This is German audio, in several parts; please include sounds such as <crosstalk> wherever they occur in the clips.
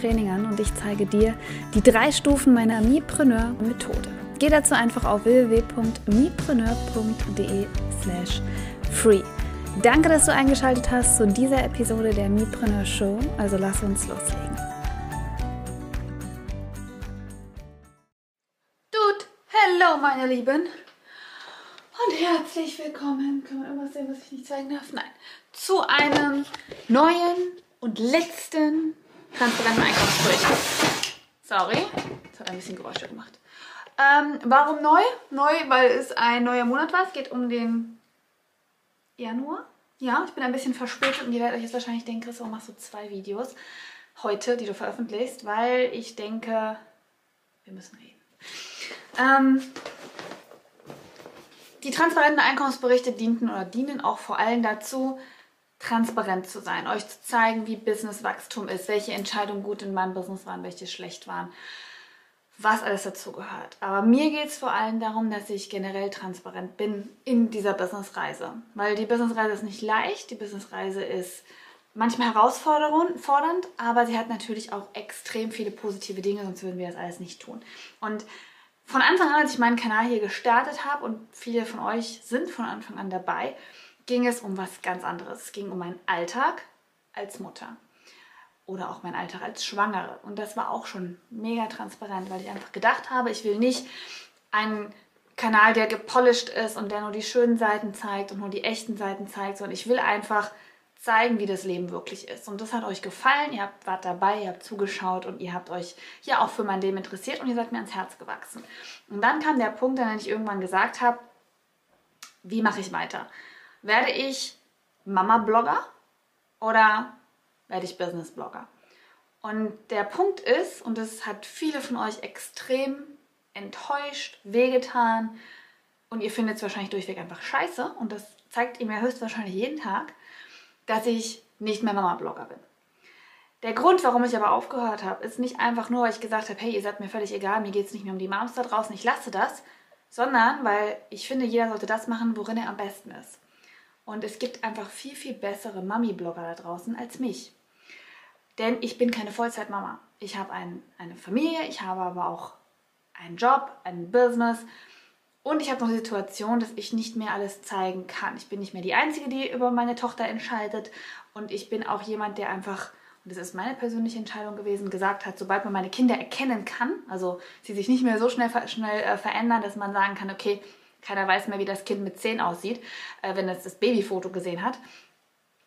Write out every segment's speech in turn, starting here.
Training an und ich zeige dir die drei Stufen meiner Mipreneur-Methode. Geh dazu einfach auf www.mipreneur.de slash free. Danke, dass du eingeschaltet hast zu dieser Episode der Mipreneur Show. Also lass uns loslegen. Dude, hello meine Lieben. Und herzlich willkommen. Kann man irgendwas sehen, was ich nicht zeigen darf? Nein. Zu einem neuen und letzten transparenten Einkaufsbericht. Sorry, das hat ein bisschen Geräusche gemacht. Ähm, warum neu? Neu, weil es ein neuer Monat war. Es geht um den Januar. Ja, ich bin ein bisschen verspätet und ihr werdet euch jetzt wahrscheinlich denken, Chris, warum machst du zwei Videos heute, die du veröffentlichst? Weil ich denke, wir müssen reden. Ähm, die transparenten Einkommensberichte dienten oder dienen auch vor allem dazu, transparent zu sein, euch zu zeigen, wie Businesswachstum ist, welche Entscheidungen gut in meinem Business waren, welche schlecht waren, was alles dazu gehört. Aber mir geht es vor allem darum, dass ich generell transparent bin in dieser Businessreise. Weil die Businessreise ist nicht leicht, die Businessreise ist manchmal herausfordernd, aber sie hat natürlich auch extrem viele positive Dinge, sonst würden wir das alles nicht tun. Und von Anfang an, als ich meinen Kanal hier gestartet habe und viele von euch sind von Anfang an dabei, ging es um was ganz anderes. Es ging um meinen Alltag als Mutter oder auch mein Alltag als Schwangere. Und das war auch schon mega transparent, weil ich einfach gedacht habe, ich will nicht einen Kanal, der gepolished ist und der nur die schönen Seiten zeigt und nur die echten Seiten zeigt, sondern ich will einfach zeigen, wie das Leben wirklich ist. Und das hat euch gefallen, ihr wart dabei, ihr habt zugeschaut und ihr habt euch ja auch für mein Leben interessiert und ihr seid mir ans Herz gewachsen. Und dann kam der Punkt, an dem ich irgendwann gesagt habe, wie mache ich weiter? Werde ich Mama-Blogger oder werde ich Business-Blogger? Und der Punkt ist, und das hat viele von euch extrem enttäuscht, wehgetan und ihr findet es wahrscheinlich durchweg einfach scheiße und das zeigt ihr mir höchstwahrscheinlich jeden Tag, dass ich nicht mehr Mama-Blogger bin. Der Grund, warum ich aber aufgehört habe, ist nicht einfach nur, weil ich gesagt habe, hey, ihr seid mir völlig egal, mir geht es nicht mehr um die Moms da draußen, ich lasse das, sondern weil ich finde, jeder sollte das machen, worin er am besten ist. Und es gibt einfach viel, viel bessere Mami-Blogger da draußen als mich. Denn ich bin keine Vollzeitmama. Ich habe ein, eine Familie, ich habe aber auch einen Job, ein Business und ich habe noch die Situation, dass ich nicht mehr alles zeigen kann. Ich bin nicht mehr die Einzige, die über meine Tochter entscheidet und ich bin auch jemand, der einfach, und das ist meine persönliche Entscheidung gewesen, gesagt hat, sobald man meine Kinder erkennen kann, also sie sich nicht mehr so schnell, schnell äh, verändern, dass man sagen kann, okay, keiner weiß mehr, wie das Kind mit 10 aussieht, äh, wenn es das Babyfoto gesehen hat.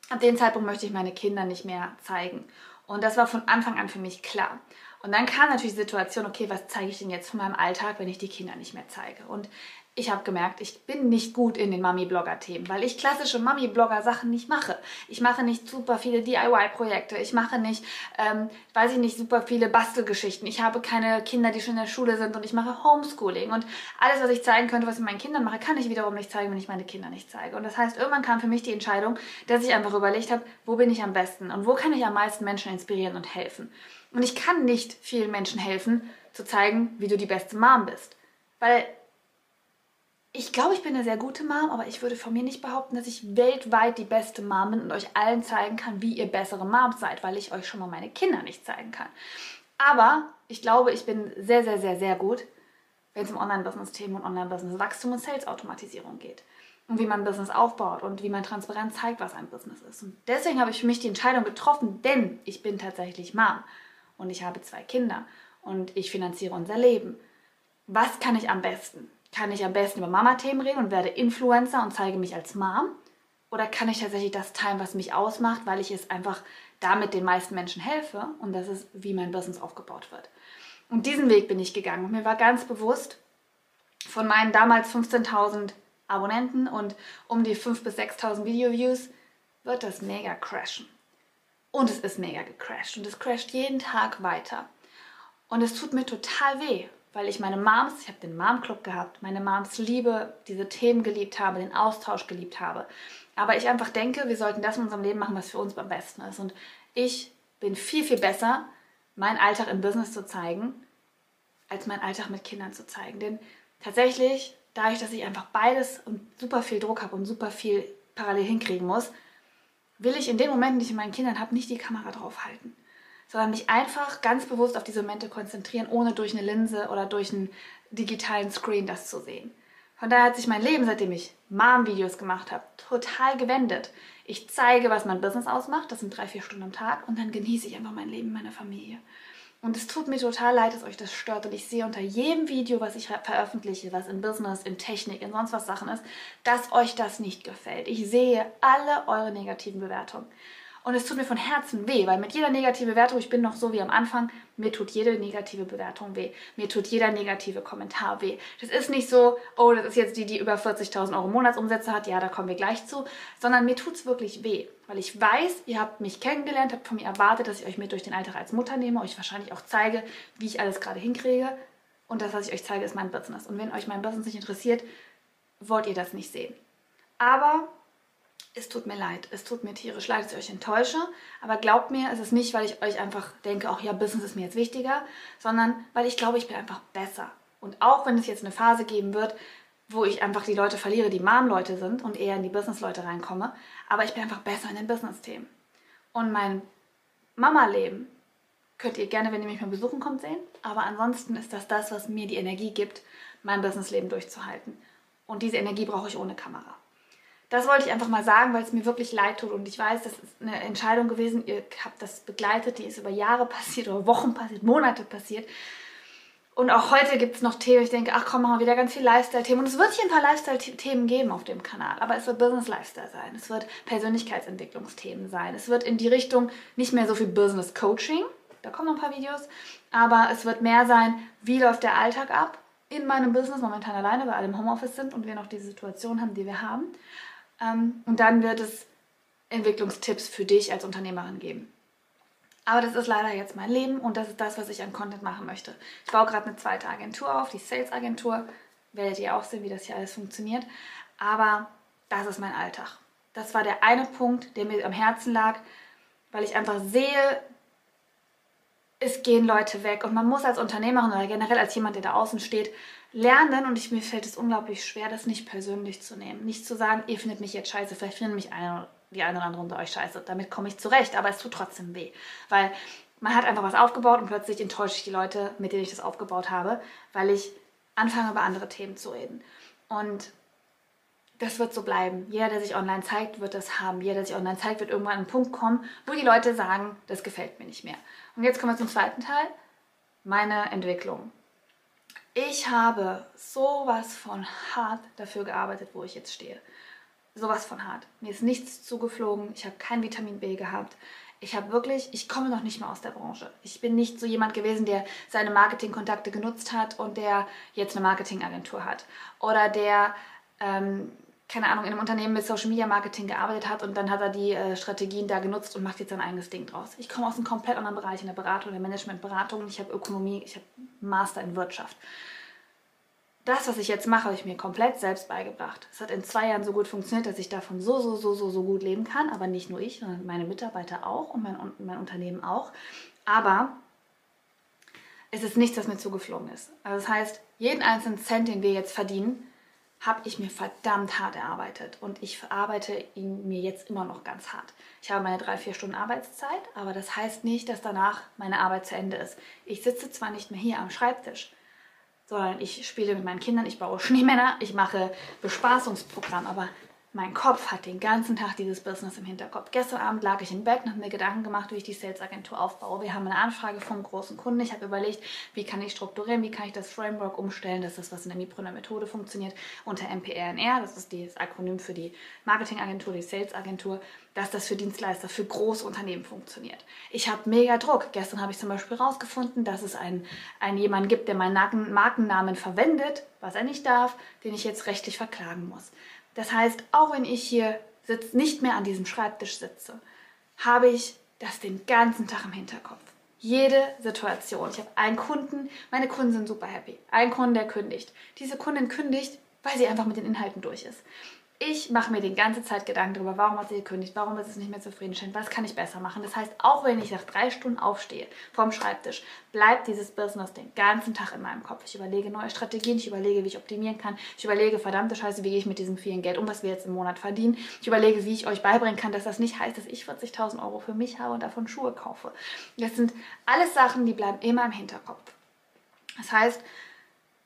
Ab dem Zeitpunkt möchte ich meine Kinder nicht mehr zeigen. Und das war von Anfang an für mich klar. Und dann kam natürlich die Situation, okay, was zeige ich denn jetzt von meinem Alltag, wenn ich die Kinder nicht mehr zeige? Und ich habe gemerkt, ich bin nicht gut in den Mami-Blogger-Themen, weil ich klassische Mami-Blogger-Sachen nicht mache. Ich mache nicht super viele DIY-Projekte. Ich mache nicht, ähm, weiß ich nicht, super viele Bastelgeschichten. Ich habe keine Kinder, die schon in der Schule sind und ich mache Homeschooling. Und alles, was ich zeigen könnte, was ich meinen Kindern mache, kann ich wiederum nicht zeigen, wenn ich meine Kinder nicht zeige. Und das heißt, irgendwann kam für mich die Entscheidung, dass ich einfach überlegt habe, wo bin ich am besten und wo kann ich am meisten Menschen inspirieren und helfen. Und ich kann nicht vielen Menschen helfen, zu zeigen, wie du die beste Mom bist. Weil ich glaube, ich bin eine sehr gute Mom, aber ich würde von mir nicht behaupten, dass ich weltweit die beste Mom bin und euch allen zeigen kann, wie ihr bessere Moms seid, weil ich euch schon mal meine Kinder nicht zeigen kann. Aber ich glaube, ich bin sehr, sehr, sehr, sehr gut, wenn es um Online-Business-Themen und Online-Business-Wachstum und Sales-Automatisierung geht. Und wie man Business aufbaut und wie man transparent zeigt, was ein Business ist. Und deswegen habe ich für mich die Entscheidung getroffen, denn ich bin tatsächlich Mom und ich habe zwei Kinder und ich finanziere unser Leben. Was kann ich am besten? Kann ich am besten über Mama-Themen reden und werde Influencer und zeige mich als Mom? Oder kann ich tatsächlich das teilen, was mich ausmacht, weil ich es einfach damit den meisten Menschen helfe und das ist, wie mein Business aufgebaut wird. Und diesen Weg bin ich gegangen und mir war ganz bewusst, von meinen damals 15.000 Abonnenten und um die 5.000 bis 6.000 Video-Views wird das mega crashen. Und es ist mega gecrashed und es crasht jeden Tag weiter. Und es tut mir total weh, weil ich meine Moms, ich habe den Mom Club gehabt, meine Moms liebe, diese Themen geliebt habe, den Austausch geliebt habe. Aber ich einfach denke, wir sollten das in unserem Leben machen, was für uns am besten ist. Und ich bin viel, viel besser, meinen Alltag im Business zu zeigen, als meinen Alltag mit Kindern zu zeigen. Denn tatsächlich, dadurch, dass ich einfach beides und super viel Druck habe und super viel parallel hinkriegen muss, will ich in den Momenten, die ich mit meinen Kindern habe, nicht die Kamera draufhalten, sondern mich einfach ganz bewusst auf diese Momente konzentrieren, ohne durch eine Linse oder durch einen digitalen Screen das zu sehen. Von daher hat sich mein Leben, seitdem ich Mom-Videos gemacht habe, total gewendet. Ich zeige, was mein Business ausmacht, das sind drei, vier Stunden am Tag und dann genieße ich einfach mein Leben, meine Familie. Und es tut mir total leid, dass euch das stört. Und ich sehe unter jedem Video, was ich veröffentliche, was in Business, in Technik, in sonst was Sachen ist, dass euch das nicht gefällt. Ich sehe alle eure negativen Bewertungen. Und es tut mir von Herzen weh, weil mit jeder negativen Bewertung, ich bin noch so wie am Anfang, mir tut jede negative Bewertung weh. Mir tut jeder negative Kommentar weh. Das ist nicht so, oh, das ist jetzt die, die über 40.000 Euro Monatsumsätze hat, ja, da kommen wir gleich zu, sondern mir tut es wirklich weh, weil ich weiß, ihr habt mich kennengelernt, habt von mir erwartet, dass ich euch mit durch den Alltag als Mutter nehme, euch wahrscheinlich auch zeige, wie ich alles gerade hinkriege. Und das, was ich euch zeige, ist mein Business. Und wenn euch mein Business nicht interessiert, wollt ihr das nicht sehen. Aber es tut mir leid, es tut mir tierisch leid, dass ich euch enttäusche, aber glaubt mir, es ist nicht, weil ich euch einfach denke, auch ja, Business ist mir jetzt wichtiger, sondern weil ich glaube, ich bin einfach besser. Und auch wenn es jetzt eine Phase geben wird, wo ich einfach die Leute verliere, die Mom-Leute sind und eher in die Business-Leute reinkomme, aber ich bin einfach besser in den Business-Themen. Und mein Mama-Leben könnt ihr gerne, wenn ihr mich mal besuchen kommt, sehen, aber ansonsten ist das das, was mir die Energie gibt, mein Business-Leben durchzuhalten. Und diese Energie brauche ich ohne Kamera. Das wollte ich einfach mal sagen, weil es mir wirklich leid tut. Und ich weiß, das ist eine Entscheidung gewesen. Ihr habt das begleitet, die ist über Jahre passiert oder Wochen passiert, Monate passiert. Und auch heute gibt es noch Themen, ich denke, ach komm, machen wir wieder ganz viel Lifestyle-Themen. Und es wird hier ein paar Lifestyle-Themen geben auf dem Kanal. Aber es wird Business-Lifestyle sein. Es wird Persönlichkeitsentwicklungsthemen sein. Es wird in die Richtung nicht mehr so viel Business-Coaching. Da kommen noch ein paar Videos. Aber es wird mehr sein, wie läuft der Alltag ab in meinem Business, momentan alleine, weil alle im Homeoffice sind und wir noch diese Situation haben, die wir haben. Ähm, und dann wird es Entwicklungstipps für dich als Unternehmerin geben. Aber das ist leider jetzt mein Leben und das ist das, was ich an Content machen möchte. Ich baue gerade eine zweite Agentur auf, die Sales-Agentur. Werdet ihr auch sehen, wie das hier alles funktioniert. Aber das ist mein Alltag. Das war der eine Punkt, der mir am Herzen lag, weil ich einfach sehe, es gehen Leute weg und man muss als Unternehmerin oder generell als jemand, der da außen steht, lernen und ich, mir fällt es unglaublich schwer, das nicht persönlich zu nehmen. Nicht zu sagen, ihr findet mich jetzt scheiße, vielleicht findet mich eine, die eine oder andere unter euch scheiße. Damit komme ich zurecht, aber es tut trotzdem weh. Weil man hat einfach was aufgebaut und plötzlich enttäusche ich die Leute, mit denen ich das aufgebaut habe, weil ich anfange, über andere Themen zu reden. Und das wird so bleiben. Jeder, der sich online zeigt, wird das haben. Jeder, der sich online zeigt, wird irgendwann an einen Punkt kommen, wo die Leute sagen, das gefällt mir nicht mehr. Und jetzt kommen wir zum zweiten Teil, meine Entwicklung. Ich habe sowas von hart dafür gearbeitet, wo ich jetzt stehe. Sowas von hart. Mir ist nichts zugeflogen. Ich habe kein Vitamin B gehabt. Ich habe wirklich, ich komme noch nicht mal aus der Branche. Ich bin nicht so jemand gewesen, der seine Marketingkontakte genutzt hat und der jetzt eine Marketingagentur hat. Oder der ähm, keine Ahnung, in einem Unternehmen mit Social Media Marketing gearbeitet hat und dann hat er die äh, Strategien da genutzt und macht jetzt sein eigenes Ding draus. Ich komme aus einem komplett anderen Bereich, in der Beratung, in der Managementberatung. Ich habe Ökonomie, ich habe Master in Wirtschaft. Das, was ich jetzt mache, habe ich mir komplett selbst beigebracht. Es hat in zwei Jahren so gut funktioniert, dass ich davon so, so, so, so, so gut leben kann. Aber nicht nur ich, sondern meine Mitarbeiter auch und mein, mein Unternehmen auch. Aber es ist nichts, was mir zugeflogen ist. Also das heißt, jeden einzelnen Cent, den wir jetzt verdienen, habe ich mir verdammt hart erarbeitet und ich arbeite ihn mir jetzt immer noch ganz hart. Ich habe meine drei, vier Stunden Arbeitszeit, aber das heißt nicht, dass danach meine Arbeit zu Ende ist. Ich sitze zwar nicht mehr hier am Schreibtisch, sondern ich spiele mit meinen Kindern, ich baue <laughs> Schneemänner, ich mache Bespaßungsprogramm, aber mein Kopf hat den ganzen Tag dieses Business im Hinterkopf. Gestern Abend lag ich im Bett und habe mir Gedanken gemacht, wie ich die Sales-Agentur aufbaue. Wir haben eine Anfrage vom großen Kunden. Ich habe überlegt, wie kann ich strukturieren, wie kann ich das Framework umstellen, dass das, was in der Miprüner Methode funktioniert, unter MPRNR, das ist das Akronym für die Marketingagentur, die Sales-Agentur, dass das für Dienstleister, für große Unternehmen funktioniert. Ich habe mega Druck. Gestern habe ich zum Beispiel herausgefunden, dass es einen, einen jemanden gibt, der meinen Markennamen verwendet, was er nicht darf, den ich jetzt rechtlich verklagen muss. Das heißt, auch wenn ich hier sitz, nicht mehr an diesem Schreibtisch sitze, habe ich das den ganzen Tag im Hinterkopf. Jede Situation. Ich habe einen Kunden, meine Kunden sind super happy. Ein Kunde, der kündigt. Diese Kundin kündigt, weil sie einfach mit den Inhalten durch ist. Ich mache mir die ganze Zeit Gedanken darüber, warum hat sie gekündigt, warum ist es nicht mehr zufriedenstellend, was kann ich besser machen. Das heißt, auch wenn ich nach drei Stunden aufstehe vom Schreibtisch, bleibt dieses Business den ganzen Tag in meinem Kopf. Ich überlege neue Strategien, ich überlege, wie ich optimieren kann. Ich überlege, verdammte Scheiße, wie gehe ich mit diesem vielen Geld um, was wir jetzt im Monat verdienen. Ich überlege, wie ich euch beibringen kann, dass das nicht heißt, dass ich 40.000 Euro für mich habe und davon Schuhe kaufe. Das sind alles Sachen, die bleiben immer im Hinterkopf. Das heißt,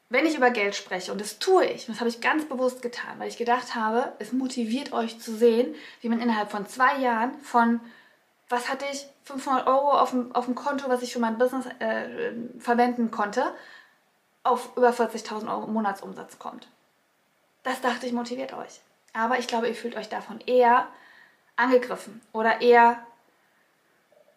wenn ich über Geld spreche, und das tue ich, und das habe ich ganz bewusst getan, weil ich gedacht habe, es motiviert euch zu sehen, wie man innerhalb von zwei Jahren von, was hatte ich, 500 Euro auf dem, auf dem Konto, was ich für mein Business äh, verwenden konnte, auf über 40.000 Euro Monatsumsatz kommt. Das dachte ich motiviert euch. Aber ich glaube, ihr fühlt euch davon eher angegriffen oder eher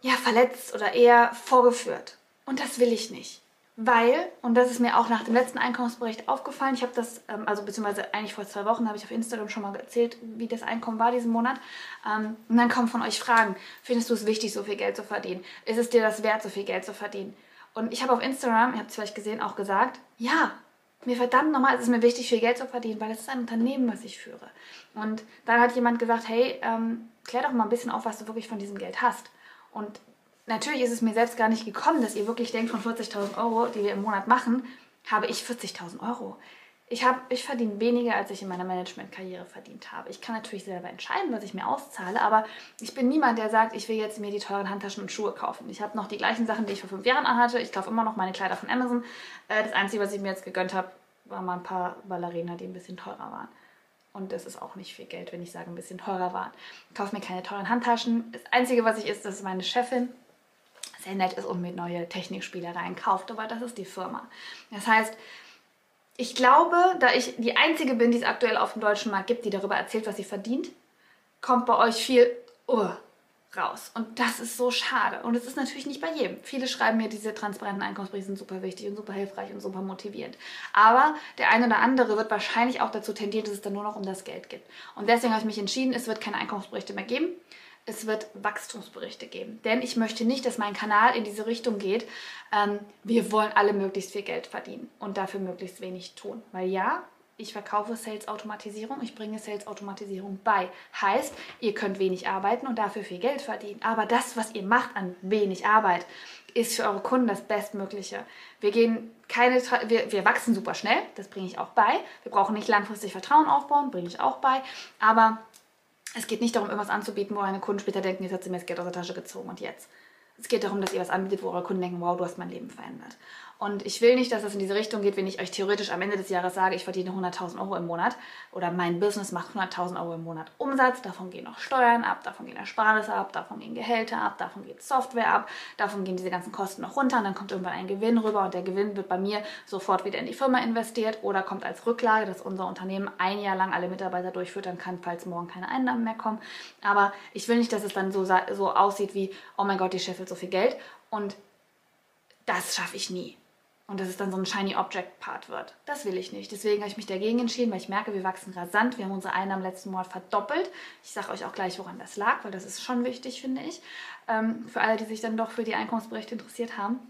ja, verletzt oder eher vorgeführt. Und das will ich nicht weil, und das ist mir auch nach dem letzten Einkommensbericht aufgefallen, ich habe das, ähm, also beziehungsweise eigentlich vor zwei Wochen habe ich auf Instagram schon mal erzählt, wie das Einkommen war diesen Monat. Ähm, und dann kommen von euch Fragen, findest du es wichtig, so viel Geld zu verdienen? Ist es dir das wert, so viel Geld zu verdienen? Und ich habe auf Instagram, ihr habt es vielleicht gesehen, auch gesagt, ja, mir verdammt nochmal ist es mir wichtig, viel Geld zu verdienen, weil es ist ein Unternehmen, was ich führe. Und dann hat jemand gesagt, hey, ähm, klär doch mal ein bisschen auf, was du wirklich von diesem Geld hast. Und natürlich ist es mir selbst gar nicht gekommen, dass ihr wirklich denkt, von 40.000 Euro, die wir im Monat machen, habe ich 40.000 Euro. Ich, ich verdiene weniger, als ich in meiner Managementkarriere verdient habe. Ich kann natürlich selber entscheiden, was ich mir auszahle, aber ich bin niemand, der sagt, ich will jetzt mir die teuren Handtaschen und Schuhe kaufen. Ich habe noch die gleichen Sachen, die ich vor fünf Jahren anhatte. Ich kaufe immer noch meine Kleider von Amazon. Äh, das Einzige, was ich mir jetzt gegönnt habe, waren mal ein paar Ballerina, die ein bisschen teurer waren. Und das ist auch nicht viel Geld, wenn ich sage, ein bisschen teurer waren. Ich kaufe mir keine teuren Handtaschen. Das Einzige, was ich ist, das ist meine Chefin sehr nett ist und mir neue Technikspielereien kauft, aber das ist die Firma. Das heißt, ich glaube, da ich die Einzige bin, die es aktuell auf dem deutschen Markt gibt, die darüber erzählt, was sie verdient, kommt bei euch viel uh, raus. Und das ist so schade. Und es ist natürlich nicht bei jedem. Viele schreiben mir, diese transparenten Einkommensberichte sind super wichtig und super hilfreich und super motivierend. Aber der eine oder andere wird wahrscheinlich auch dazu tendieren, dass es dann nur noch um das Geld geht. Und deswegen habe ich mich entschieden, es wird keine Einkommensberichte mehr geben es wird Wachstumsberichte geben. Denn ich möchte nicht, dass mein Kanal in diese Richtung geht. Ähm, wir wollen alle möglichst viel Geld verdienen und dafür möglichst wenig tun. Weil ja, ich verkaufe Sales-Automatisierung, ich bringe Sales-Automatisierung bei. Heißt, ihr könnt wenig arbeiten und dafür viel Geld verdienen. Aber das, was ihr macht an wenig Arbeit, ist für eure Kunden das Bestmögliche. Wir gehen keine, wir, wir wachsen super schnell, das bringe ich auch bei. Wir brauchen nicht langfristig Vertrauen aufbauen, bringe ich auch bei. Aber es geht nicht darum, irgendwas anzubieten, wo eure Kunden später denken, jetzt hat sie mir das Geld aus der Tasche gezogen und jetzt. Es geht darum, dass ihr was anbietet, wo eure Kunden denken, wow, du hast mein Leben verändert. Und ich will nicht, dass das in diese Richtung geht, wenn ich euch theoretisch am Ende des Jahres sage, ich verdiene 100.000 Euro im Monat oder mein Business macht 100.000 Euro im Monat Umsatz, davon gehen noch Steuern ab, davon gehen Ersparnisse ab, davon gehen Gehälter ab, davon geht Software ab, davon gehen diese ganzen Kosten noch runter und dann kommt irgendwann ein Gewinn rüber und der Gewinn wird bei mir sofort wieder in die Firma investiert oder kommt als Rücklage, dass unser Unternehmen ein Jahr lang alle Mitarbeiter durchfüttern kann, falls morgen keine Einnahmen mehr kommen. Aber ich will nicht, dass es dann so, so aussieht wie, oh mein Gott, die Chef will so viel Geld und das schaffe ich nie und dass es dann so ein Shiny Object Part wird. Das will ich nicht. Deswegen habe ich mich dagegen entschieden, weil ich merke, wir wachsen rasant. Wir haben unsere Einnahmen letzten Monat verdoppelt. Ich sage euch auch gleich, woran das lag, weil das ist schon wichtig, finde ich, ähm, für alle, die sich dann doch für die Einkommensberichte interessiert haben.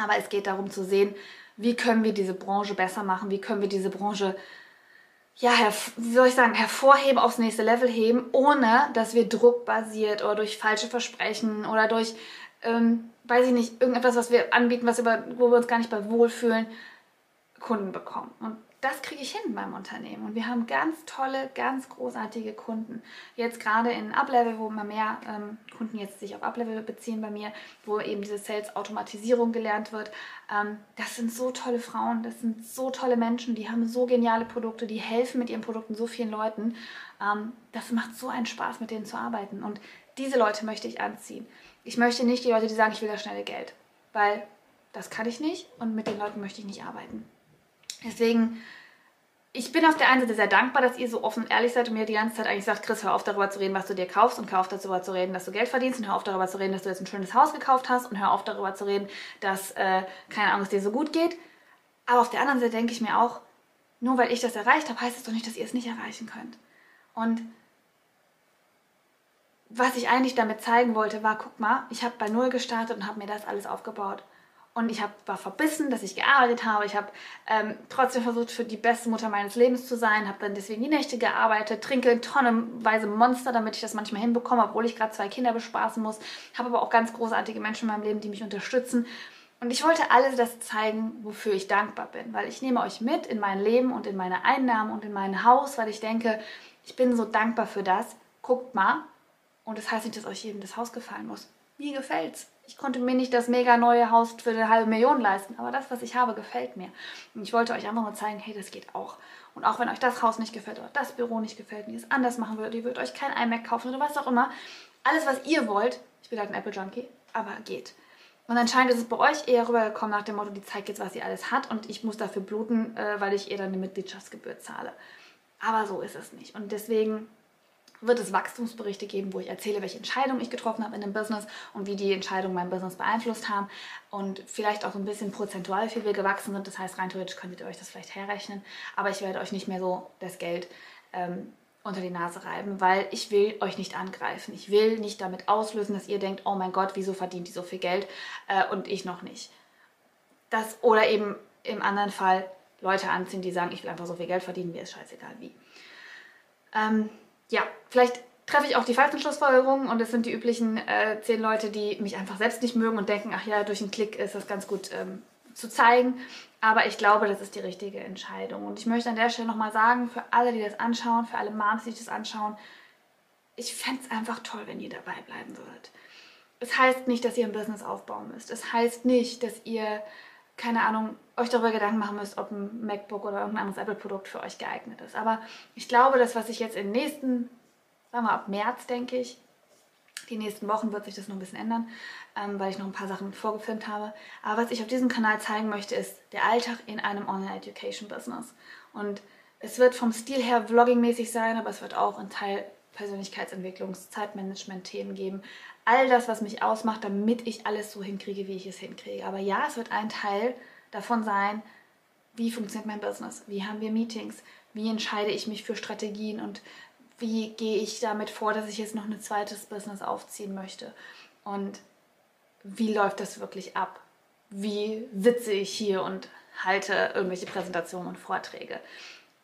Aber es geht darum zu sehen, wie können wir diese Branche besser machen, wie können wir diese Branche ja, wie soll ich sagen, hervorheben, aufs nächste Level heben, ohne dass wir druckbasiert oder durch falsche Versprechen oder durch ähm, weiß ich nicht, irgendetwas, was wir anbieten, was über, wo wir uns gar nicht bei wohlfühlen, Kunden bekommen. Und das kriege ich hin in meinem Unternehmen. Und wir haben ganz tolle, ganz großartige Kunden. Jetzt gerade in Uplevel, wo immer mehr ähm, Kunden jetzt sich auf Uplevel beziehen bei mir, wo eben diese Sales-Automatisierung gelernt wird. Ähm, das sind so tolle Frauen, das sind so tolle Menschen, die haben so geniale Produkte, die helfen mit ihren Produkten so vielen Leuten. Ähm, das macht so einen Spaß, mit denen zu arbeiten. Und diese Leute möchte ich anziehen. Ich möchte nicht die Leute, die sagen, ich will das schnelle Geld, weil das kann ich nicht und mit den Leuten möchte ich nicht arbeiten. Deswegen, ich bin auf der einen Seite sehr dankbar, dass ihr so offen und ehrlich seid und mir die ganze Zeit eigentlich sagt, Chris, hör auf darüber zu reden, was du dir kaufst und hör auf darüber zu reden, dass du Geld verdienst und hör auf darüber zu reden, dass du jetzt ein schönes Haus gekauft hast und hör auf darüber zu reden, dass, äh, keine Ahnung, es dir so gut geht. Aber auf der anderen Seite denke ich mir auch, nur weil ich das erreicht habe, heißt es doch nicht, dass ihr es nicht erreichen könnt. Und was ich eigentlich damit zeigen wollte, war, guck mal, ich habe bei Null gestartet und habe mir das alles aufgebaut. Und ich hab, war verbissen, dass ich gearbeitet habe. Ich habe ähm, trotzdem versucht, für die beste Mutter meines Lebens zu sein. Habe dann deswegen die Nächte gearbeitet, trinke tonnenweise Monster, damit ich das manchmal hinbekomme, obwohl ich gerade zwei Kinder bespaßen muss. Habe aber auch ganz großartige Menschen in meinem Leben, die mich unterstützen. Und ich wollte alles das zeigen, wofür ich dankbar bin. Weil ich nehme euch mit in mein Leben und in meine Einnahmen und in mein Haus, weil ich denke, ich bin so dankbar für das. Guckt mal. Und das heißt nicht, dass euch jedem das Haus gefallen muss. Mir gefällt's. Ich konnte mir nicht das mega neue Haus für eine halbe Million leisten, aber das, was ich habe, gefällt mir. Und ich wollte euch einfach nur zeigen, hey, das geht auch. Und auch wenn euch das Haus nicht gefällt oder das Büro nicht gefällt und ihr es anders machen würdet, ihr würdet euch kein iMac kaufen oder was auch immer, alles, was ihr wollt, ich bin halt ein Apple Junkie, aber geht. Und anscheinend ist es bei euch eher rübergekommen nach dem Motto, die zeigt jetzt, was sie alles hat und ich muss dafür bluten, äh, weil ich ihr dann eine Mitgliedschaftsgebühr zahle. Aber so ist es nicht. Und deswegen wird es Wachstumsberichte geben, wo ich erzähle, welche Entscheidungen ich getroffen habe in dem Business und wie die Entscheidungen mein Business beeinflusst haben und vielleicht auch so ein bisschen prozentual, wie wir gewachsen sind. Das heißt, rein theoretisch könntet ihr euch das vielleicht herrechnen, aber ich werde euch nicht mehr so das Geld ähm, unter die Nase reiben, weil ich will euch nicht angreifen. Ich will nicht damit auslösen, dass ihr denkt, oh mein Gott, wieso verdient die so viel Geld äh, und ich noch nicht. Das, oder eben im anderen Fall Leute anziehen, die sagen, ich will einfach so viel Geld verdienen, mir ist scheißegal wie. Ähm, ja, vielleicht treffe ich auch die falschen Schlussfolgerungen und es sind die üblichen äh, zehn Leute, die mich einfach selbst nicht mögen und denken, ach ja, durch einen Klick ist das ganz gut ähm, zu zeigen. Aber ich glaube, das ist die richtige Entscheidung. Und ich möchte an der Stelle nochmal sagen, für alle, die das anschauen, für alle Moms, die das anschauen, ich fände es einfach toll, wenn ihr dabei bleiben würdet. Es heißt nicht, dass ihr ein Business aufbauen müsst. Es heißt nicht, dass ihr, keine Ahnung, euch darüber Gedanken machen müsst, ob ein MacBook oder irgendein anderes Apple-Produkt für euch geeignet ist. Aber ich glaube, das, was ich jetzt den nächsten, sagen wir ab März, denke ich, die nächsten Wochen wird sich das noch ein bisschen ändern, ähm, weil ich noch ein paar Sachen vorgefilmt habe. Aber was ich auf diesem Kanal zeigen möchte, ist der Alltag in einem Online-Education-Business. Und es wird vom Stil her Vlogging-mäßig sein, aber es wird auch ein Teil Persönlichkeitsentwicklungs-, Zeitmanagement-Themen geben. All das, was mich ausmacht, damit ich alles so hinkriege, wie ich es hinkriege. Aber ja, es wird ein Teil davon sein, wie funktioniert mein Business, wie haben wir Meetings, wie entscheide ich mich für Strategien und wie gehe ich damit vor, dass ich jetzt noch ein zweites Business aufziehen möchte und wie läuft das wirklich ab? Wie sitze ich hier und halte irgendwelche Präsentationen und Vorträge?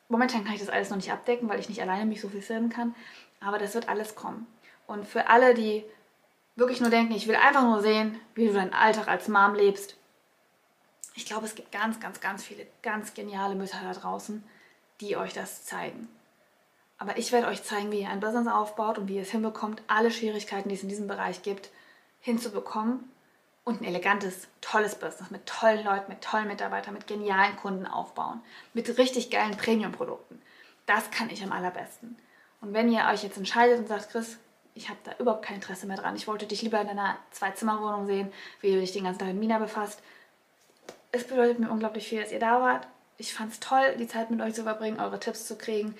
Momentan kann ich das alles noch nicht abdecken, weil ich nicht alleine mich so viel filmen kann, aber das wird alles kommen. Und für alle, die wirklich nur denken, ich will einfach nur sehen, wie du deinen Alltag als Mom lebst, ich glaube, es gibt ganz, ganz, ganz viele ganz geniale Mütter da draußen, die euch das zeigen. Aber ich werde euch zeigen, wie ihr ein Business aufbaut und wie ihr es hinbekommt, alle Schwierigkeiten, die es in diesem Bereich gibt, hinzubekommen und ein elegantes, tolles Business mit tollen Leuten, mit tollen Mitarbeitern, mit genialen Kunden aufbauen, mit richtig geilen Premium-Produkten. Das kann ich am allerbesten. Und wenn ihr euch jetzt entscheidet und sagt, Chris, ich habe da überhaupt kein Interesse mehr dran, ich wollte dich lieber in einer Zwei-Zimmer-Wohnung sehen, wie du dich den ganzen Tag mit Mina befasst, es bedeutet mir unglaublich viel, dass ihr da wart. Ich fand es toll, die Zeit mit euch zu verbringen, eure Tipps zu kriegen,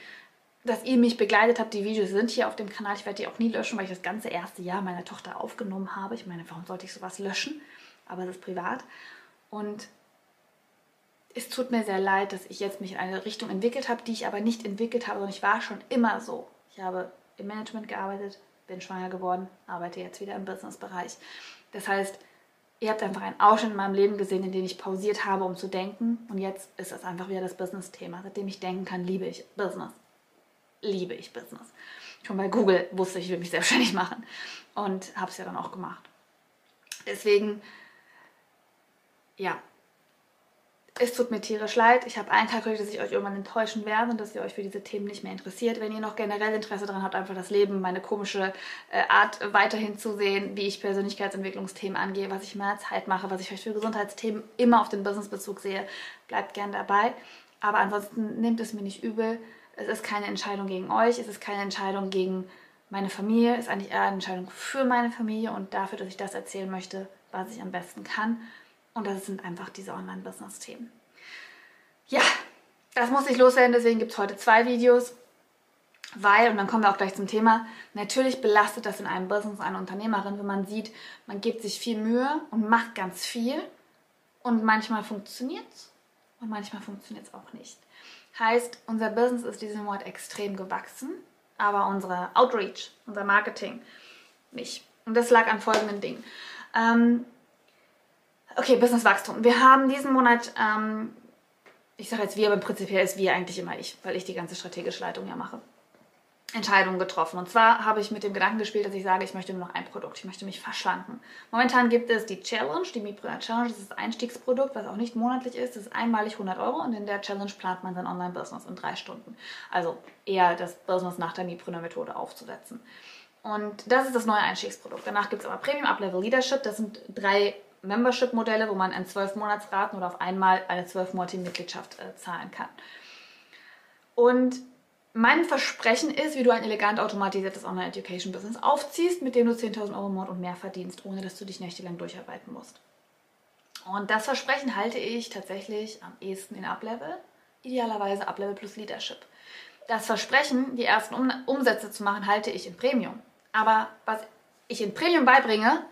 dass ihr mich begleitet habt. Die Videos sind hier auf dem Kanal. Ich werde die auch nie löschen, weil ich das ganze erste Jahr meiner Tochter aufgenommen habe. Ich meine, warum sollte ich sowas löschen? Aber es ist privat. Und es tut mir sehr leid, dass ich jetzt mich in eine Richtung entwickelt habe, die ich aber nicht entwickelt habe, sondern ich war schon immer so. Ich habe im Management gearbeitet, bin schwanger geworden, arbeite jetzt wieder im Businessbereich. Das heißt, Ihr habt einfach einen Ausschnitt in meinem Leben gesehen, in dem ich pausiert habe, um zu denken. Und jetzt ist es einfach wieder das Business-Thema. Seitdem ich denken kann, liebe ich Business. Liebe ich Business. Schon bei Google wusste ich, ich will mich selbstständig machen. Und habe es ja dann auch gemacht. Deswegen, ja, es tut mir tierisch leid. Ich habe einkalkuliert, dass ich euch irgendwann enttäuschen werde und dass ihr euch für diese Themen nicht mehr interessiert. Wenn ihr noch generell Interesse daran habt, einfach das Leben, meine komische äh, Art weiterhin zu sehen, wie ich Persönlichkeitsentwicklungsthemen angehe, was ich meiner Zeit mache, was ich euch für Gesundheitsthemen immer auf den Businessbezug sehe, bleibt gern dabei. Aber ansonsten nehmt es mir nicht übel. Es ist keine Entscheidung gegen euch, es ist keine Entscheidung gegen meine Familie, es ist eigentlich eher eine Entscheidung für meine Familie und dafür, dass ich das erzählen möchte, was ich am besten kann und das sind einfach diese Online-Business-Themen. Ja, das muss ich loswerden, deswegen gibt es heute zwei Videos. Weil, und dann kommen wir auch gleich zum Thema, natürlich belastet das in einem Business eine Unternehmerin, wenn man sieht, man gibt sich viel Mühe und macht ganz viel und manchmal funktioniert es und manchmal funktioniert es auch nicht. Heißt, unser Business ist diesen Monat extrem gewachsen, aber unsere Outreach, unser Marketing nicht. Und das lag an folgenden Dingen. Ähm, okay, Businesswachstum. Wir haben diesen Monat, ähm, ich sage jetzt wir, aber prinzipiell ist wir eigentlich immer ich, weil ich die ganze strategische Leitung ja mache. Entscheidungen getroffen. Und zwar habe ich mit dem Gedanken gespielt, dass ich sage, ich möchte nur noch ein Produkt, ich möchte mich verschlanken. Momentan gibt es die Challenge, die Mipreneur Challenge, das ist das Einstiegsprodukt, was auch nicht monatlich ist, das ist einmalig 100 Euro und in der Challenge plant man sein Online-Business in drei Stunden. Also eher das Business nach der Mipreneur-Methode aufzusetzen. Und das ist das neue Einstiegsprodukt. Danach gibt es aber Premium Up-Level Leadership, das sind drei Membership-Modelle, wo man in zwölf Monatsraten oder auf einmal eine zwölfmonatige Mitgliedschaft äh, zahlen kann. Und mein Versprechen ist, wie du ein elegant automatisiertes Online-Education-Business aufziehst, mit dem du 10.000 Euro im Monat und mehr verdienst, ohne dass du dich nächtelang durcharbeiten musst. Und das Versprechen halte ich tatsächlich am ehesten in Uplevel, idealerweise Uplevel plus Leadership. Das Versprechen, die ersten um Umsätze zu machen, halte ich in Premium. Aber was ich in Premium beibringe,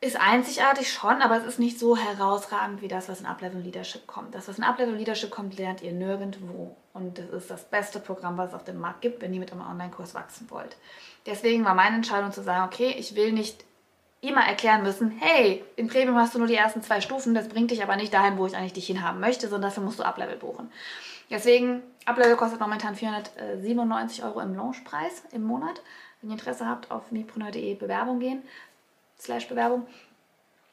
ist einzigartig schon, aber es ist nicht so herausragend wie das, was in Uplevel Leadership kommt. Das, was in Uplevel Leadership kommt, lernt ihr nirgendwo. Und das ist das beste Programm, was es auf dem Markt gibt, wenn ihr mit einem Online-Kurs wachsen wollt. Deswegen war meine Entscheidung zu sagen, okay, ich will nicht immer erklären müssen, hey, in Premium hast du nur die ersten zwei Stufen, das bringt dich aber nicht dahin, wo ich eigentlich dich hinhaben möchte, sondern dafür musst du Uplevel buchen. Deswegen, Uplevel kostet momentan 497 Euro im Launchpreis im Monat. Wenn ihr Interesse habt, auf mipreneur.de Bewerbung gehen slash Bewerbung.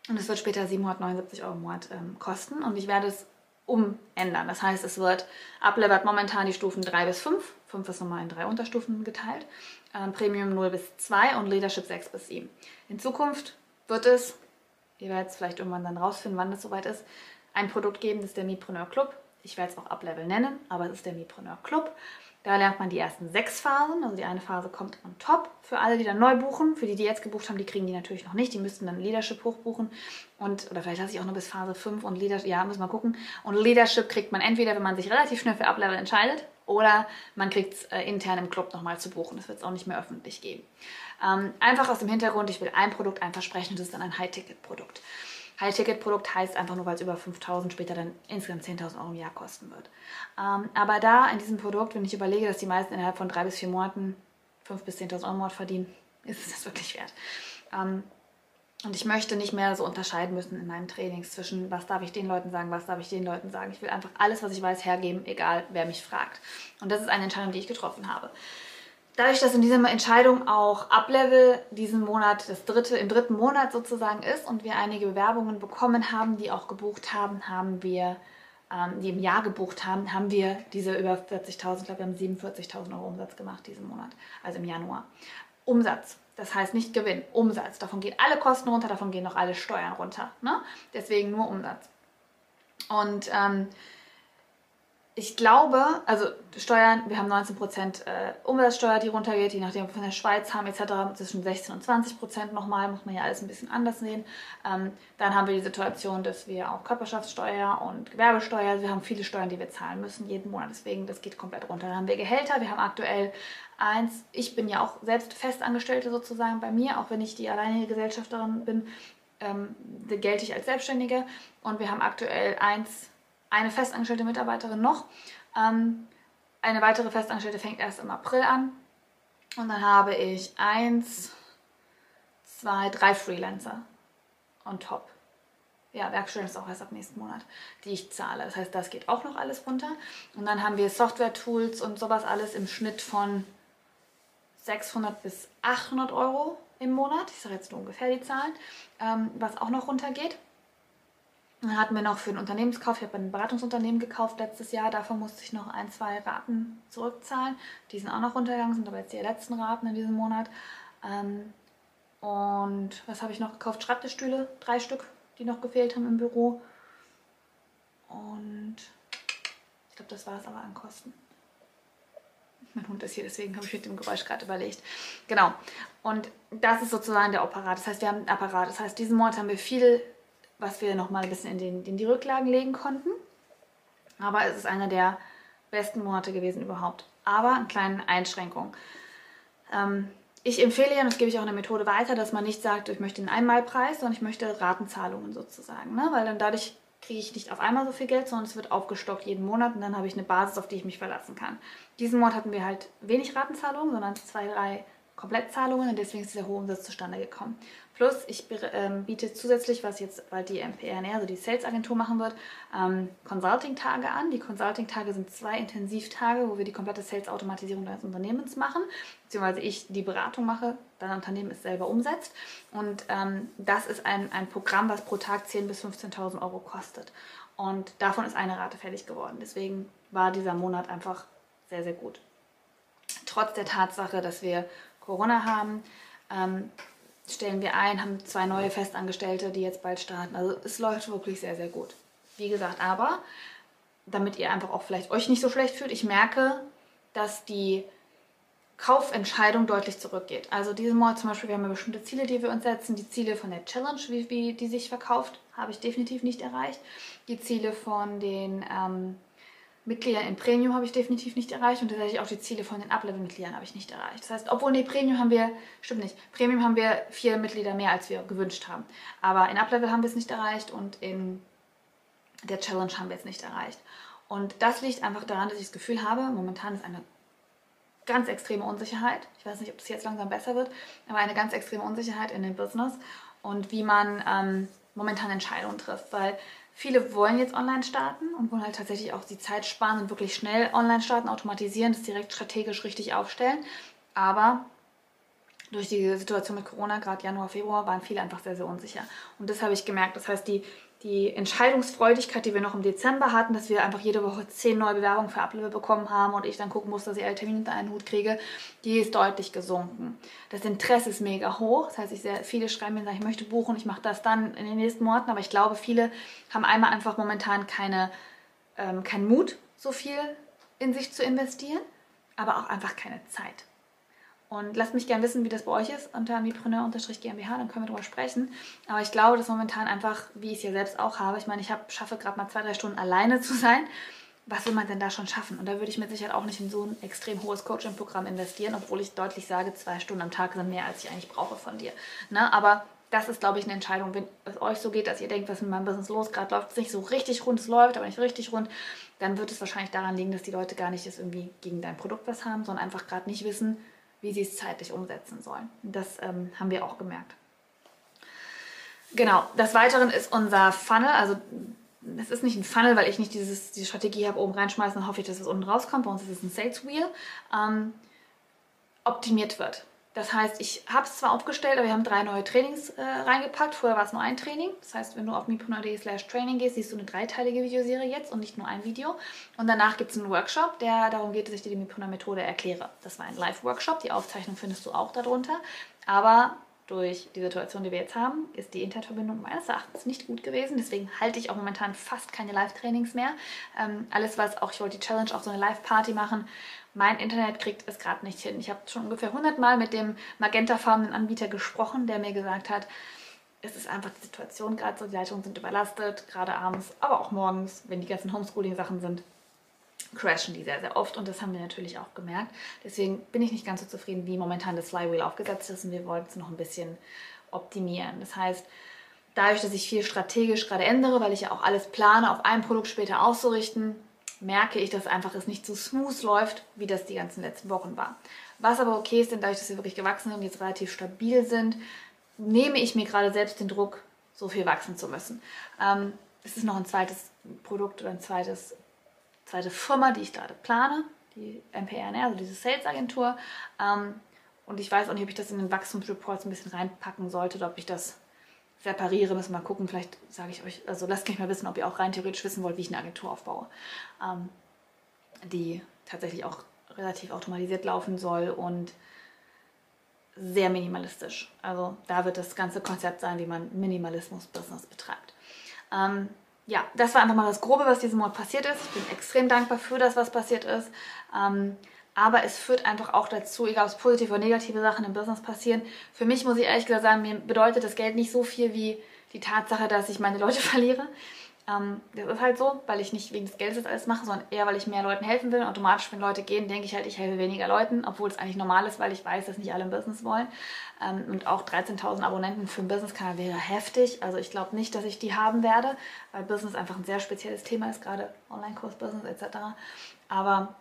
Und es wird später 779 Euro im Monat ähm, kosten. Und ich werde es umändern. Das heißt, es wird ablevert momentan die Stufen 3 bis 5. 5 ist nochmal in drei Unterstufen geteilt. Ähm, Premium 0 bis 2 und Leadership 6 bis 7. In Zukunft wird es, ihr werdet es vielleicht irgendwann dann rausfinden, wann das soweit ist, ein Produkt geben, das ist der Mipreneur Club. Ich werde es auch Uplevel nennen, aber es ist der Mipreneur Club. Da lernt man die ersten sechs Phasen. Also die eine Phase kommt on top für alle, die dann neu buchen. Für die, die jetzt gebucht haben, die kriegen die natürlich noch nicht. Die müssten dann Leadership hochbuchen. Und, oder vielleicht lasse ich auch nur bis Phase 5 und Leadership, ja, müssen wir gucken. Und Leadership kriegt man entweder, wenn man sich relativ schnell für Uplevel entscheidet, oder man kriegt es äh, intern im Club nochmal zu buchen. Das wird es auch nicht mehr öffentlich geben. Ähm, einfach aus dem Hintergrund, ich will ein Produkt, ein Versprechen, das ist dann ein High-Ticket-Produkt. High-Ticket-Produkt heißt einfach nur, weil es über 5.000, später dann insgesamt 10.000 Euro im Jahr kosten wird. Ähm, aber da in diesem Produkt, wenn ich überlege, dass die meisten innerhalb von drei bis vier Monaten 5.000 bis 10.000 Euro im Monat verdienen, <laughs> ist es das wirklich wert. Ähm, und ich möchte nicht mehr so unterscheiden müssen in meinen Trainings zwischen, was darf ich den Leuten sagen, was darf ich den Leuten sagen. Ich will einfach alles, was ich weiß, hergeben, egal wer mich fragt. Und das ist eine Entscheidung, die ich getroffen habe. Dadurch, dass in dieser Entscheidung auch Uplevel diesen Monat das dritte, im dritten Monat sozusagen ist und wir einige Bewerbungen bekommen haben, die auch gebucht haben, haben wir, ähm, die im Jahr gebucht haben, haben wir diese über 40.000, ich glaube, wir haben 47.000 Euro Umsatz gemacht diesen Monat, also im Januar. Umsatz, das heißt nicht Gewinn, Umsatz. Davon gehen alle Kosten runter, davon gehen auch alle Steuern runter. Ne? Deswegen nur Umsatz. Und ähm, ich glaube, also Steuern, wir haben 19% äh, Umsatzsteuer, die runtergeht, je nachdem, ob wir von der Schweiz haben etc. Zwischen 16 und 20% nochmal, muss man ja alles ein bisschen anders sehen. Ähm, dann haben wir die Situation, dass wir auch Körperschaftssteuer und Gewerbesteuer, also wir haben viele Steuern, die wir zahlen müssen jeden Monat, deswegen das geht komplett runter. Dann haben wir Gehälter, wir haben aktuell eins, ich bin ja auch selbst Festangestellte sozusagen bei mir, auch wenn ich die alleinige Gesellschafterin bin, ähm, gelte ich als Selbstständige und wir haben aktuell eins eine festangestellte Mitarbeiterin noch. Ähm, eine weitere Festangestellte fängt erst im April an. Und dann habe ich eins, zwei, drei Freelancer on top. Ja, Werkstudent ist auch erst ab nächsten Monat, die ich zahle. Das heißt, das geht auch noch alles runter. Und dann haben wir Software-Tools und sowas alles im Schnitt von 600 bis 800 Euro im Monat. Ich sage jetzt nur ungefähr die Zahlen, ähm, was auch noch runtergeht. Dann hatten wir noch für den Unternehmenskauf, ich habe ein Beratungsunternehmen gekauft letztes Jahr, davon musste ich noch ein, zwei Raten zurückzahlen. Die sind auch noch runtergegangen, sind aber jetzt die letzten Raten in diesem Monat. Ähm, und was habe ich noch gekauft? Schreibtischstühle, drei Stück, die noch gefehlt haben im Büro. Und ich glaube, das war es aber an Kosten. Mein Hund ist hier, deswegen habe ich mit dem Geräusch gerade überlegt. Genau. Und das ist sozusagen der Apparat. Das heißt, wir haben einen Apparat. Das heißt, diesen Monat haben wir viel was wir nochmal ein bisschen in, den, in die Rücklagen legen konnten. Aber es ist einer der besten Monate gewesen überhaupt. Aber eine kleine Einschränkung. Ähm, ich empfehle ja, und das gebe ich auch in der Methode weiter, dass man nicht sagt, ich möchte einen Einmalpreis, sondern ich möchte Ratenzahlungen sozusagen. Ne? Weil dann dadurch kriege ich nicht auf einmal so viel Geld, sondern es wird aufgestockt jeden Monat und dann habe ich eine Basis, auf die ich mich verlassen kann. Diesen Monat hatten wir halt wenig Ratenzahlungen, sondern zwei, drei Komplettzahlungen und deswegen ist dieser hohe Umsatz zustande gekommen. Plus, ich ähm, biete zusätzlich, was jetzt bald die MPRNR, also die Sales-Agentur machen wird, ähm, Consulting-Tage an. Die Consulting-Tage sind zwei Intensivtage, wo wir die komplette Sales-Automatisierung deines Unternehmens machen, beziehungsweise ich die Beratung mache, dein Unternehmen es selber umsetzt. Und ähm, das ist ein, ein Programm, was pro Tag 10.000 bis 15.000 Euro kostet. Und davon ist eine Rate fällig geworden. Deswegen war dieser Monat einfach sehr, sehr gut. Trotz der Tatsache, dass wir Corona haben, ähm, stellen wir ein, haben zwei neue Festangestellte, die jetzt bald starten. Also es läuft wirklich sehr, sehr gut. Wie gesagt, aber damit ihr einfach auch vielleicht euch nicht so schlecht fühlt, ich merke, dass die Kaufentscheidung deutlich zurückgeht. Also diesen Monat zum Beispiel, wir haben ja bestimmte Ziele, die wir uns setzen. Die Ziele von der Challenge, wie, wie die sich verkauft, habe ich definitiv nicht erreicht. Die Ziele von den ähm, Mitglieder in Premium habe ich definitiv nicht erreicht und tatsächlich auch die Ziele von den Up-Level-Mitgliedern habe ich nicht erreicht. Das heißt, obwohl, nee, Premium haben wir, stimmt nicht, Premium haben wir vier Mitglieder mehr, als wir gewünscht haben. Aber in Up-Level haben wir es nicht erreicht und in der Challenge haben wir es nicht erreicht. Und das liegt einfach daran, dass ich das Gefühl habe, momentan ist eine ganz extreme Unsicherheit. Ich weiß nicht, ob das jetzt langsam besser wird, aber eine ganz extreme Unsicherheit in dem Business und wie man ähm, momentan Entscheidungen trifft. Weil Viele wollen jetzt online starten und wollen halt tatsächlich auch die Zeit sparen und wirklich schnell online starten, automatisieren, das direkt strategisch richtig aufstellen. Aber durch die Situation mit Corona, gerade Januar, Februar, waren viele einfach sehr, sehr unsicher. Und das habe ich gemerkt. Das heißt, die die Entscheidungsfreudigkeit, die wir noch im Dezember hatten, dass wir einfach jede Woche zehn neue Bewerbungen für Ablevel bekommen haben und ich dann gucken muss, dass ich alle Termine unter einen Hut kriege, die ist deutlich gesunken. Das Interesse ist mega hoch. Das heißt, ich sehr, viele schreiben mir, sagen, ich möchte buchen, ich mache das dann in den nächsten Monaten, aber ich glaube, viele haben einmal einfach momentan keine, ähm, keinen Mut, so viel in sich zu investieren, aber auch einfach keine Zeit. Und lasst mich gerne wissen, wie das bei euch ist unter mipreneur-gmbh, dann können wir darüber sprechen. Aber ich glaube, dass momentan einfach, wie ich es ja selbst auch habe, ich meine, ich hab, schaffe gerade mal zwei, drei Stunden alleine zu sein. Was will man denn da schon schaffen? Und da würde ich mit Sicherheit auch nicht in so ein extrem hohes Coaching-Programm investieren, obwohl ich deutlich sage, zwei Stunden am Tag sind mehr, als ich eigentlich brauche von dir. Ne? Aber das ist, glaube ich, eine Entscheidung, wenn es euch so geht, dass ihr denkt, was ist mit meinem Business los? Gerade läuft es nicht so richtig rund, es läuft aber nicht richtig rund, dann wird es wahrscheinlich daran liegen, dass die Leute gar nicht das irgendwie gegen dein Produkt was haben, sondern einfach gerade nicht wissen, wie sie es zeitlich umsetzen sollen. Das ähm, haben wir auch gemerkt. Genau, des Weiteren ist unser Funnel, also es ist nicht ein Funnel, weil ich nicht dieses, diese Strategie habe, oben reinschmeißen, dann hoffe ich, dass es unten rauskommt. Bei uns ist es ein Sales Wheel, ähm, optimiert wird. Das heißt, ich habe es zwar aufgestellt, aber wir haben drei neue Trainings äh, reingepackt. Vorher war es nur ein Training. Das heißt, wenn du auf mipreneur.de slash training gehst, siehst du eine dreiteilige Videoserie jetzt und nicht nur ein Video. Und danach gibt es einen Workshop, der darum geht, dass ich dir die Mipreneur-Methode erkläre. Das war ein Live-Workshop. Die Aufzeichnung findest du auch darunter. Aber durch die Situation, die wir jetzt haben, ist die Internetverbindung meines Erachtens nicht gut gewesen. Deswegen halte ich auch momentan fast keine Live-Trainings mehr. Ähm, alles, was auch, ich wollte die Challenge auch so eine Live-Party machen mein Internet kriegt es gerade nicht hin. Ich habe schon ungefähr 100 Mal mit dem magentafarbenen Anbieter gesprochen, der mir gesagt hat, es ist einfach die Situation gerade so, die Leitungen sind überlastet, gerade abends, aber auch morgens, wenn die ganzen Homeschooling-Sachen sind, crashen die sehr, sehr oft und das haben wir natürlich auch gemerkt. Deswegen bin ich nicht ganz so zufrieden, wie momentan das Flywheel aufgesetzt ist und wir wollten es noch ein bisschen optimieren. Das heißt, dadurch, dass ich viel strategisch gerade ändere, weil ich ja auch alles plane, auf ein Produkt später auszurichten, merke ich, dass einfach es nicht so smooth läuft, wie das die ganzen letzten Wochen war. Was aber okay ist, denn dadurch, dass wir wirklich gewachsen sind und jetzt relativ stabil sind, nehme ich mir gerade selbst den Druck, so viel wachsen zu müssen. Ähm, es ist noch ein zweites Produkt oder ein zweites, zweite Firma, die ich gerade plane, die MPRNR, also diese Sales-Agentur. Ähm, und ich weiß auch nicht, ob ich das in den Wachstumsreports ein bisschen reinpacken sollte oder ob ich das separiere, müssen wir mal gucken. Vielleicht sage ich euch, also lasst mich mal wissen, ob ihr auch rein theoretisch wissen wollt, wie ich eine Agentur aufbaue, ähm, die tatsächlich auch relativ automatisiert laufen soll und sehr minimalistisch. Also da wird das ganze Konzept sein, wie man Minimalismus-Business betreibt. Ähm, ja, das war einfach mal das Grobe, was diesen Monat passiert ist. Ich bin extrem dankbar für das, was passiert ist. Ähm, aber es führt einfach auch dazu, egal ob es positive oder negative Sachen im Business passieren. Für mich muss ich ehrlich gesagt sagen, mir bedeutet das Geld nicht so viel wie die Tatsache, dass ich meine Leute <laughs> verliere. Ähm, das ist halt so, weil ich nicht wegen des Geldes das alles mache, sondern eher, weil ich mehr Leuten helfen will. Automatisch, wenn Leute gehen, denke ich halt, ich helfe weniger Leuten, obwohl es eigentlich normal ist, weil ich weiß, dass nicht alle ein Business wollen. Ähm, und auch 13.000 Abonnenten für einen Business-Kanal wäre heftig. Also ich glaube nicht, dass ich die haben werde, weil Business einfach ein sehr spezielles Thema ist, gerade Online-Kurs-Business etc. Aber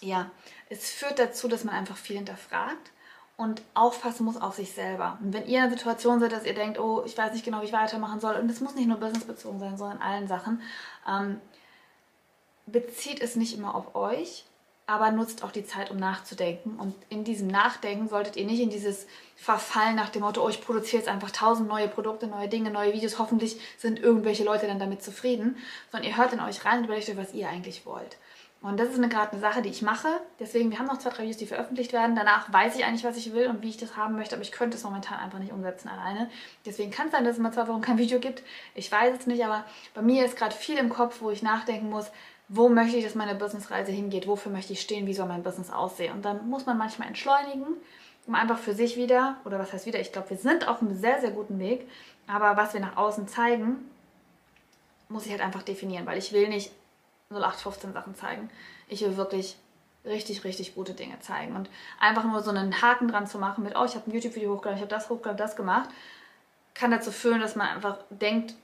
ja, es führt dazu, dass man einfach viel hinterfragt und aufpassen muss auf sich selber. Und wenn ihr in einer Situation seid, dass ihr denkt, oh, ich weiß nicht genau, wie ich weitermachen soll, und es muss nicht nur businessbezogen sein, sondern in allen Sachen, ähm, bezieht es nicht immer auf euch, aber nutzt auch die Zeit, um nachzudenken. Und in diesem Nachdenken solltet ihr nicht in dieses Verfallen nach dem Motto, oh, ich produziere jetzt einfach tausend neue Produkte, neue Dinge, neue Videos, hoffentlich sind irgendwelche Leute dann damit zufrieden, sondern ihr hört in euch rein und überlegt euch, was ihr eigentlich wollt. Und das ist gerade eine Sache, die ich mache. Deswegen, wir haben noch zwei, drei Videos, die veröffentlicht werden. Danach weiß ich eigentlich, was ich will und wie ich das haben möchte, aber ich könnte es momentan einfach nicht umsetzen alleine. Deswegen kann es sein, dass es mal zwei Wochen kein Video gibt. Ich weiß es nicht, aber bei mir ist gerade viel im Kopf, wo ich nachdenken muss, wo möchte ich, dass meine Businessreise hingeht, wofür möchte ich stehen, wie soll mein Business aussehen. Und dann muss man manchmal entschleunigen, um einfach für sich wieder, oder was heißt wieder, ich glaube, wir sind auf einem sehr, sehr guten Weg, aber was wir nach außen zeigen, muss ich halt einfach definieren, weil ich will nicht 0815 Sachen zeigen. Ich will wirklich richtig, richtig gute Dinge zeigen. Und einfach nur so einen Haken dran zu machen mit, oh, ich habe ein YouTube-Video hochgeladen, ich habe das hochgeladen, das gemacht, kann dazu führen, dass man einfach denkt,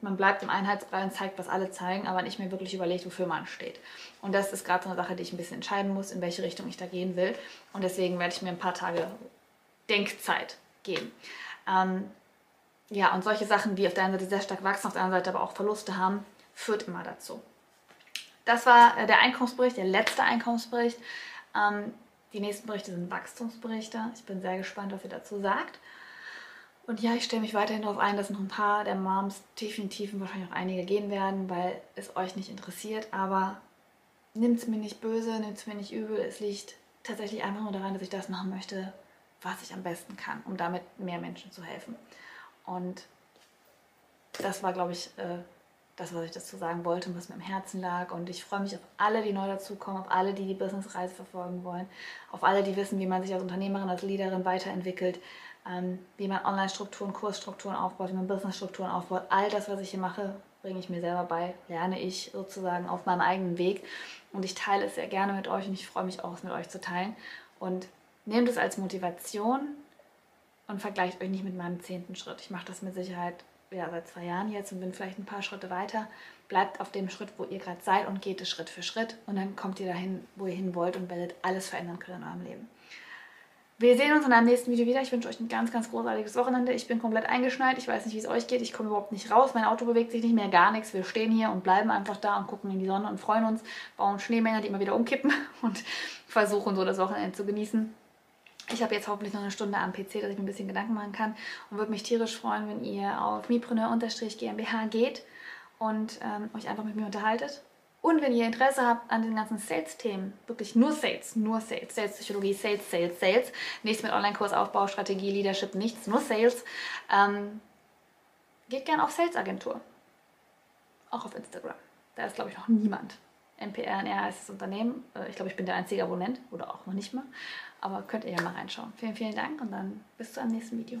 man bleibt im Einheitsbrei und zeigt, was alle zeigen, aber nicht mehr wirklich überlegt, wofür man steht. Und das ist gerade so eine Sache, die ich ein bisschen entscheiden muss, in welche Richtung ich da gehen will. Und deswegen werde ich mir ein paar Tage Denkzeit geben. Ähm, ja, und solche Sachen, die auf der einen Seite sehr stark wachsen, auf der anderen Seite aber auch Verluste haben, führt immer dazu. Das war äh, der Einkommensbericht, der letzte Einkommensbericht. Ähm, die nächsten Berichte sind Wachstumsberichte. Ich bin sehr gespannt, was ihr dazu sagt. Und ja, ich stelle mich weiterhin darauf ein, dass noch ein paar der Moms definitiv und wahrscheinlich auch einige gehen werden, weil es euch nicht interessiert. Aber nimmt es mir nicht böse, nimmt es mir nicht übel. Es liegt tatsächlich einfach nur daran, dass ich das machen möchte, was ich am besten kann, um damit mehr Menschen zu helfen. Und das war, glaube ich, äh, das, was ich dazu sagen wollte und was mir im Herzen lag. Und ich freue mich auf alle, die neu dazukommen, auf alle, die die Businessreise verfolgen wollen, auf alle, die wissen, wie man sich als Unternehmerin, als Leaderin weiterentwickelt, ähm, wie man Online-Strukturen, Kursstrukturen aufbaut, wie man Business-Strukturen aufbaut. All das, was ich hier mache, bringe ich mir selber bei, lerne ich sozusagen auf meinem eigenen Weg. Und ich teile es sehr gerne mit euch und ich freue mich auch, es mit euch zu teilen. Und nehmt es als Motivation und vergleicht euch nicht mit meinem zehnten Schritt. Ich mache das mit Sicherheit ja, seit zwei Jahren jetzt und bin vielleicht ein paar Schritte weiter. Bleibt auf dem Schritt, wo ihr gerade seid und geht es Schritt für Schritt und dann kommt ihr dahin, wo ihr hin wollt und werdet alles verändern können in eurem Leben. Wir sehen uns in einem nächsten Video wieder. Ich wünsche euch ein ganz, ganz großartiges Wochenende. Ich bin komplett eingeschneit. Ich weiß nicht, wie es euch geht. Ich komme überhaupt nicht raus. Mein Auto bewegt sich nicht mehr, gar nichts. Wir stehen hier und bleiben einfach da und gucken in die Sonne und freuen uns, bauen Schneemänner, die immer wieder umkippen <laughs> und versuchen so das Wochenende zu genießen. Ich habe jetzt hoffentlich noch eine Stunde am PC, dass ich mir ein bisschen Gedanken machen kann und würde mich tierisch freuen, wenn ihr auf mipreneur-gmbh geht und ähm, euch einfach mit mir unterhaltet. Und wenn ihr Interesse habt an den ganzen Sales-Themen, wirklich nur Sales, nur Sales, Sales-Psychologie, Sales, Sales, Sales, nichts mit Online-Kursaufbau, Strategie, Leadership, nichts, nur Sales, ähm, geht gerne auf Sales-Agentur. Auch auf Instagram. Da ist, glaube ich, noch niemand. NPRNR heißt das Unternehmen. Äh, ich glaube, ich bin der einzige Abonnent oder auch noch nicht mal. Aber könnt ihr ja mal reinschauen. Vielen, vielen Dank und dann bis zu einem nächsten Video.